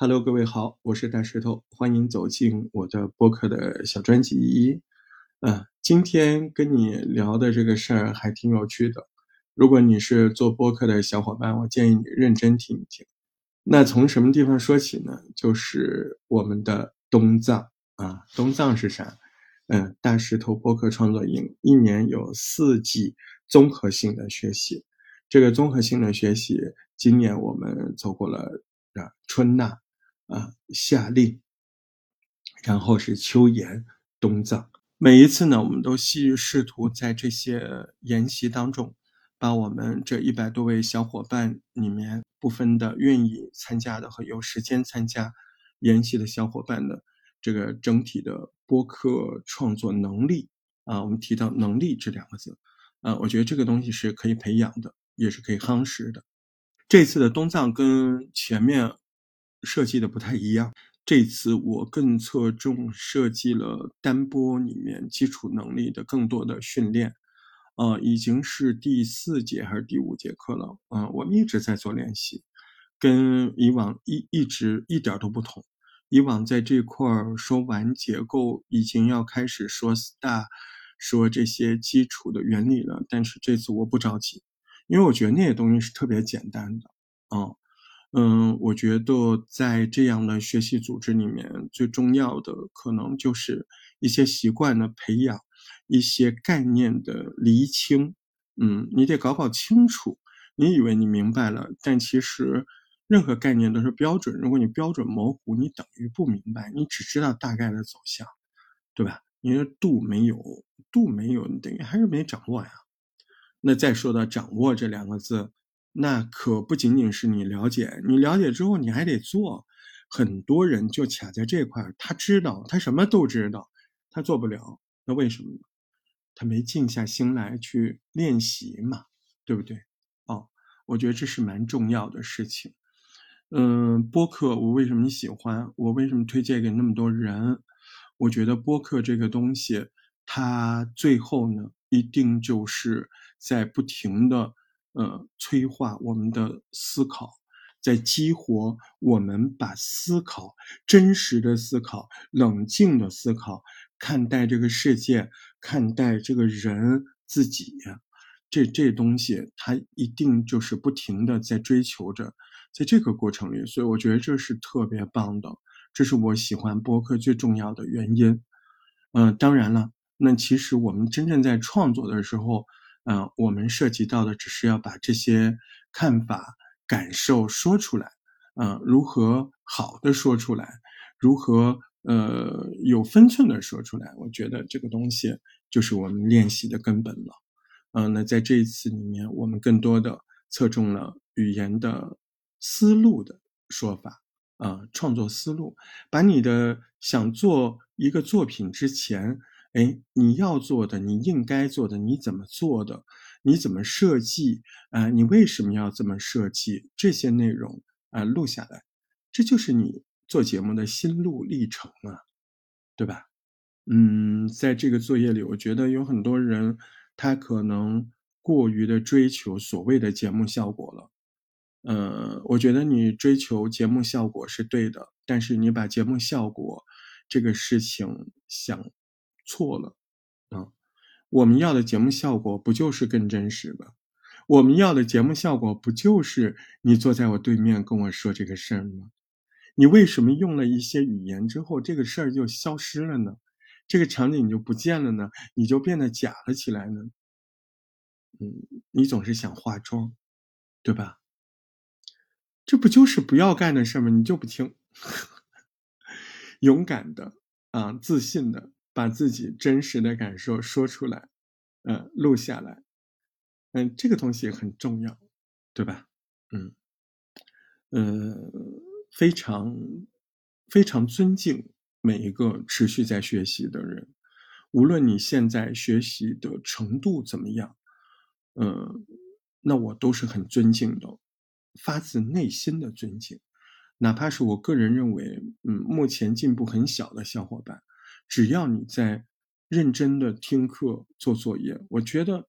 Hello，各位好，我是大石头，欢迎走进我的播客的小专辑。嗯，今天跟你聊的这个事儿还挺有趣的。如果你是做播客的小伙伴，我建议你认真听一听。那从什么地方说起呢？就是我们的东藏啊，东藏是啥？嗯，大石头播客创作营一年有四季综合性的学习。这个综合性的学习，今年我们走过了啊春纳。啊，夏令，然后是秋研、冬藏。每一次呢，我们都希试图在这些研习当中，把我们这一百多位小伙伴里面部分的愿意参加的和有时间参加研习的小伙伴的这个整体的播客创作能力啊，我们提到能力这两个字，啊，我觉得这个东西是可以培养的，也是可以夯实的。这次的东藏跟前面。设计的不太一样，这次我更侧重设计了单播里面基础能力的更多的训练，呃，已经是第四节还是第五节课了，嗯，我们一直在做练习，跟以往一一直一点都不同。以往在这块儿说完结构，已经要开始说 star，说这些基础的原理了，但是这次我不着急，因为我觉得那些东西是特别简单的，嗯。嗯，我觉得在这样的学习组织里面，最重要的可能就是一些习惯的培养，一些概念的厘清。嗯，你得搞搞清楚。你以为你明白了，但其实任何概念都是标准。如果你标准模糊，你等于不明白，你只知道大概的走向，对吧？你的度没有，度没有，你等于还是没掌握呀。那再说到掌握这两个字。那可不仅仅是你了解，你了解之后你还得做。很多人就卡在这块，他知道，他什么都知道，他做不了。那为什么呢？他没静下心来去练习嘛，对不对？哦，我觉得这是蛮重要的事情。嗯，播客我为什么喜欢？我为什么推荐给那么多人？我觉得播客这个东西，它最后呢，一定就是在不停的。呃，催化我们的思考，在激活我们把思考、真实的思考、冷静的思考，看待这个世界，看待这个人自己，这这东西它一定就是不停的在追求着，在这个过程里，所以我觉得这是特别棒的，这是我喜欢播客最重要的原因。嗯，当然了，那其实我们真正在创作的时候。嗯，我们涉及到的只是要把这些看法、感受说出来，嗯，如何好的说出来，如何呃有分寸的说出来，我觉得这个东西就是我们练习的根本了。嗯，那在这一次里面，我们更多的侧重了语言的思路的说法，啊，创作思路，把你的想做一个作品之前。哎，你要做的，你应该做的，你怎么做的，你怎么设计？啊，你为什么要这么设计？这些内容啊，录下来，这就是你做节目的心路历程啊，对吧？嗯，在这个作业里，我觉得有很多人他可能过于的追求所谓的节目效果了。呃，我觉得你追求节目效果是对的，但是你把节目效果这个事情想。错了，啊，我们要的节目效果不就是更真实吗？我们要的节目效果不就是你坐在我对面跟我说这个事儿吗？你为什么用了一些语言之后，这个事儿就消失了呢？这个场景就不见了呢？你就变得假了起来呢？嗯，你总是想化妆，对吧？这不就是不要干的事吗？你就不听，勇敢的啊，自信的。把自己真实的感受说出来，嗯，录下来，嗯，这个东西很重要，对吧？嗯，呃，非常非常尊敬每一个持续在学习的人，无论你现在学习的程度怎么样，嗯，那我都是很尊敬的，发自内心的尊敬，哪怕是我个人认为，嗯，目前进步很小的小伙伴。只要你在认真的听课做作业，我觉得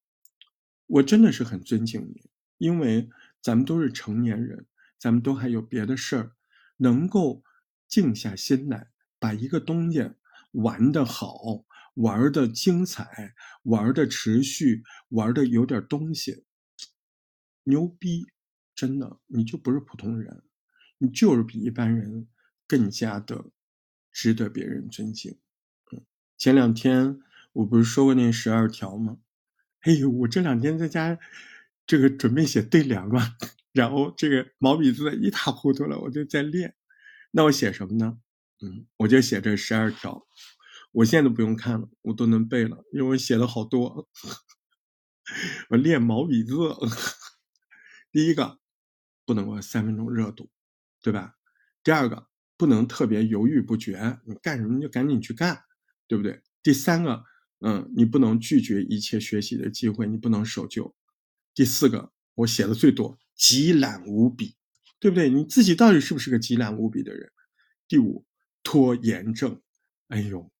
我真的是很尊敬你，因为咱们都是成年人，咱们都还有别的事儿，能够静下心来，把一个东西玩得好，玩的精彩，玩的持续，玩的有点东西，牛逼！真的，你就不是普通人，你就是比一般人更加的值得别人尊敬。前两天我不是说过那十二条吗？哎呦，我这两天在家这个准备写对联嘛，然后这个毛笔字一塌糊涂了，我就在练。那我写什么呢？嗯，我就写这十二条。我现在都不用看了，我都能背了，因为我写了好多。我练毛笔字，第一个。不能够三分钟热度，对吧？第二个不能特别犹豫不决，你干什么就赶紧去干，对不对？第三个，嗯，你不能拒绝一切学习的机会，你不能守旧。第四个，我写的最多，极懒无比，对不对？你自己到底是不是个极懒无比的人？第五，拖延症，哎呦，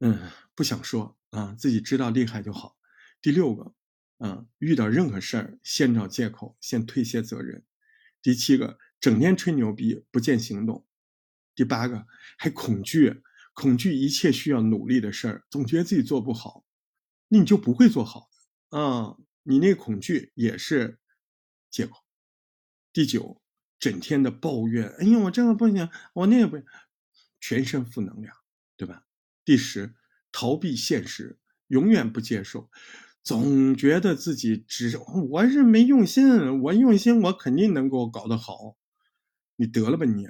嗯，不想说啊，自己知道厉害就好。第六个。嗯，遇到任何事儿，先找借口，先推卸责任。第七个，整天吹牛逼，不见行动。第八个，还恐惧，恐惧一切需要努力的事儿，总觉得自己做不好，那你就不会做好啊。你那恐惧也是借口。第九，整天的抱怨，哎呀，我这个不行，我那个不行，全身负能量，对吧？第十，逃避现实，永远不接受。总觉得自己只我是没用心，我用心我肯定能够搞得好，你得了吧你！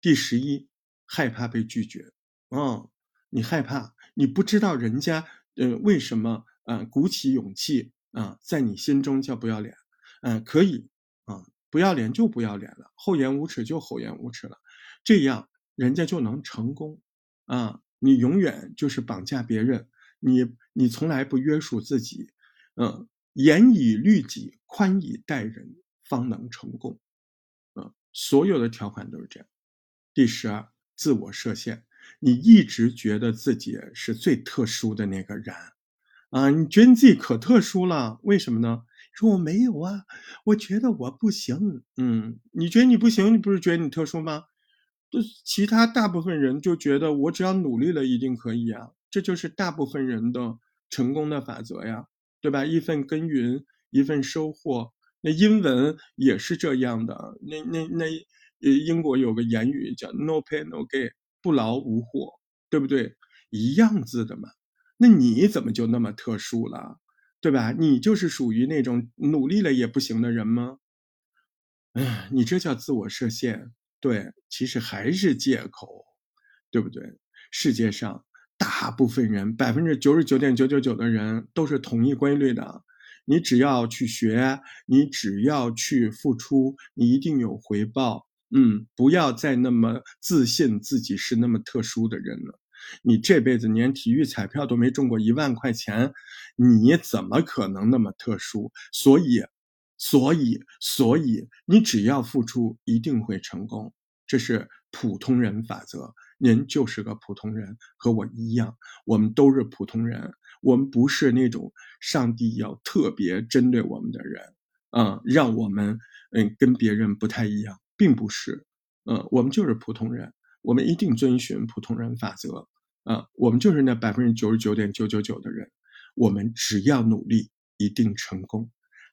第十一，害怕被拒绝啊，你害怕，你不知道人家呃为什么啊鼓起勇气啊在你心中叫不要脸，嗯可以啊不要脸就不要脸了，厚颜无耻就厚颜无耻了，这样人家就能成功啊，你永远就是绑架别人。你你从来不约束自己，嗯，严以律己，宽以待人，方能成功，嗯，所有的条款都是这样。第十二，自我设限，你一直觉得自己是最特殊的那个人，啊，你觉得你自己可特殊了，为什么呢？说我没有啊，我觉得我不行，嗯，你觉得你不行，你不是觉得你特殊吗？就其他大部分人就觉得我只要努力了，一定可以啊。这就是大部分人的成功的法则呀，对吧？一份耕耘一份收获。那英文也是这样的。那那那，英国有个言语叫 “no pay no gain”，不劳无获，对不对？一样子的嘛。那你怎么就那么特殊了，对吧？你就是属于那种努力了也不行的人吗？哎，你这叫自我设限。对，其实还是借口，对不对？世界上。大部分人，百分之九十九点九九九的人都是同一规律的。你只要去学，你只要去付出，你一定有回报。嗯，不要再那么自信自己是那么特殊的人了。你这辈子连体育彩票都没中过一万块钱，你怎么可能那么特殊？所以，所以，所以，你只要付出，一定会成功。这是普通人法则。您就是个普通人，和我一样，我们都是普通人，我们不是那种上帝要特别针对我们的人，嗯，让我们嗯跟别人不太一样，并不是，嗯，我们就是普通人，我们一定遵循普通人法则，啊，我们就是那百分之九十九点九九九的人，我们只要努力，一定成功。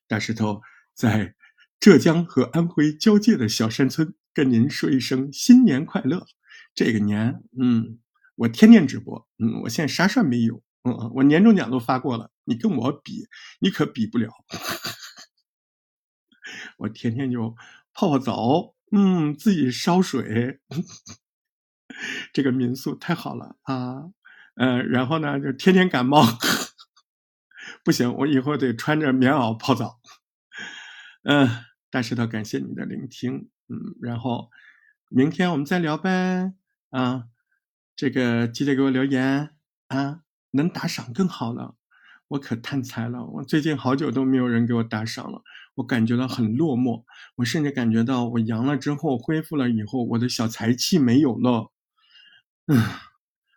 大石头在浙江和安徽交界的小山村，跟您说一声新年快乐。这个年，嗯，我天天直播，嗯，我现在啥事儿没有，嗯，我年终奖都发过了，你跟我比，你可比不了。我天天就泡澡，嗯，自己烧水，这个民宿太好了啊，嗯，然后呢，就天天感冒，不行，我以后得穿着棉袄泡澡。嗯，大石头，感谢你的聆听，嗯，然后明天我们再聊呗。啊，这个记得给我留言啊，能打赏更好了，我可贪财了。我最近好久都没有人给我打赏了，我感觉到很落寞。我甚至感觉到我阳了之后恢复了以后，我的小财气没有了，嗯，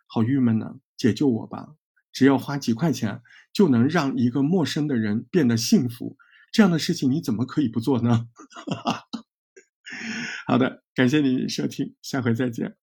好郁闷呐！解救我吧！只要花几块钱就能让一个陌生的人变得幸福，这样的事情你怎么可以不做呢？好的。感谢你收听，下回再见。